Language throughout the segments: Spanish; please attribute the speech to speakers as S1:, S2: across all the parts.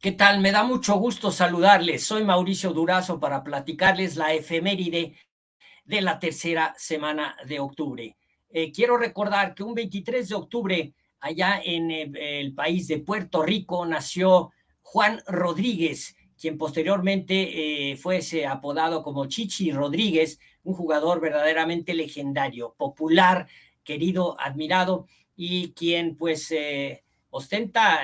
S1: ¿Qué tal? Me da mucho gusto saludarles. Soy Mauricio Durazo para platicarles la efeméride de la tercera semana de octubre. Eh, quiero recordar que un 23 de octubre, allá en eh, el país de Puerto Rico, nació Juan Rodríguez, quien posteriormente eh, fuese apodado como Chichi Rodríguez, un jugador verdaderamente legendario, popular, querido, admirado, y quien pues ostenta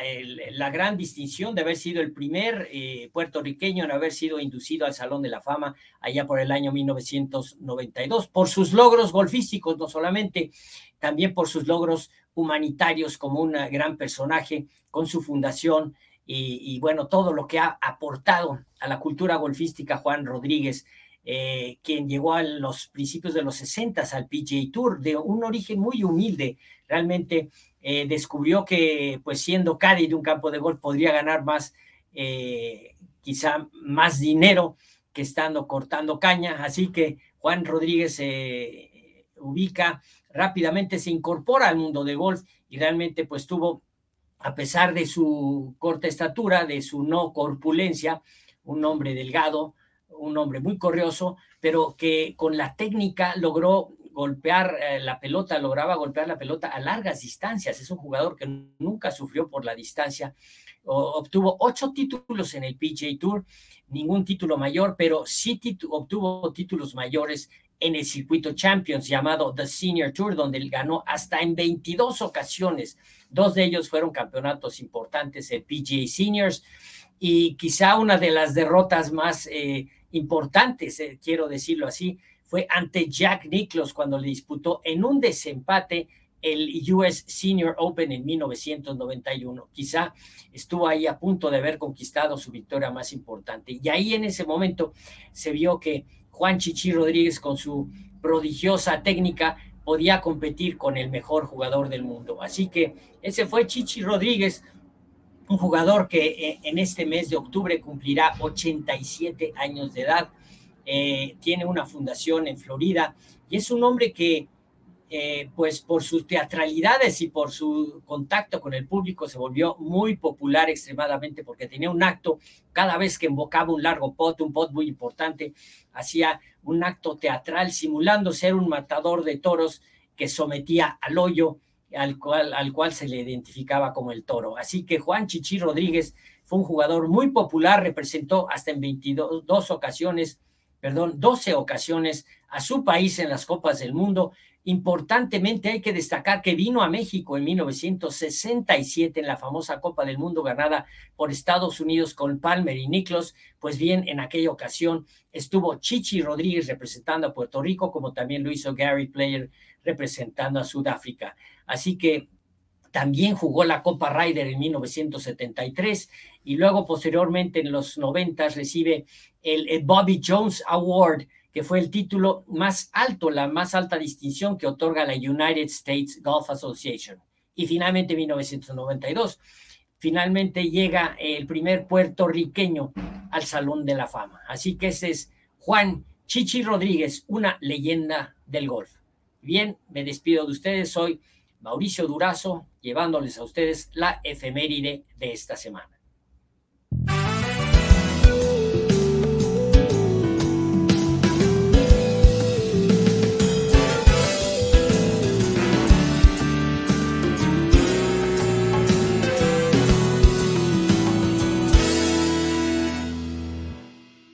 S1: la gran distinción de haber sido el primer eh, puertorriqueño en haber sido inducido al Salón de la Fama allá por el año 1992, por sus logros golfísticos, no solamente, también por sus logros humanitarios como un gran personaje con su fundación y, bueno, todo lo que ha aportado a la cultura golfística Juan Rodríguez. Eh, quien llegó a los principios de los 60 al PGA Tour de un origen muy humilde, realmente eh, descubrió que pues siendo de un campo de golf podría ganar más, eh, quizá más dinero que estando cortando caña. Así que Juan Rodríguez se ubica rápidamente, se incorpora al mundo de golf y realmente pues tuvo, a pesar de su corta estatura, de su no corpulencia, un hombre delgado, un hombre muy corrioso, pero que con la técnica logró golpear eh, la pelota, lograba golpear la pelota a largas distancias. Es un jugador que nunca sufrió por la distancia. obtuvo ocho títulos en el PGA Tour, ningún título mayor, pero sí obtuvo títulos mayores en el circuito Champions llamado The Senior Tour, donde él ganó hasta en 22 ocasiones. Dos de ellos fueron campeonatos importantes, el PGA Seniors, y quizá una de las derrotas más eh, importantes, eh, quiero decirlo así, fue ante Jack Nicklaus cuando le disputó en un desempate el US Senior Open en 1991. Quizá estuvo ahí a punto de haber conquistado su victoria más importante. Y ahí en ese momento se vio que Juan Chichi Rodríguez con su prodigiosa técnica podía competir con el mejor jugador del mundo. Así que ese fue Chichi Rodríguez, un jugador que eh, en este mes de octubre cumplirá 87 años de edad eh, tiene una fundación en Florida y es un hombre que, eh, pues por sus teatralidades y por su contacto con el público, se volvió muy popular extremadamente porque tenía un acto, cada vez que invocaba un largo pot, un pot muy importante, hacía un acto teatral simulando ser un matador de toros que sometía al hoyo al cual, al cual se le identificaba como el toro. Así que Juan Chichi Rodríguez fue un jugador muy popular, representó hasta en 22 ocasiones perdón, 12 ocasiones a su país en las Copas del Mundo. Importantemente hay que destacar que vino a México en 1967 en la famosa Copa del Mundo ganada por Estados Unidos con Palmer y Niklos. Pues bien, en aquella ocasión estuvo Chichi Rodríguez representando a Puerto Rico, como también lo hizo Gary Player representando a Sudáfrica. Así que también jugó la Copa Ryder en 1973 y luego posteriormente en los 90 recibe el, Bobby Jones Award, que fue el título más alto, la más alta distinción que otorga la United States Golf Association. Y finalmente en 1992, finalmente llega el primer puertorriqueño al Salón de la Fama. Así que ese es Juan Chichi Rodríguez, una leyenda del golf. Bien, me despido de ustedes. Soy Mauricio Durazo, llevándoles a ustedes la efeméride de esta semana.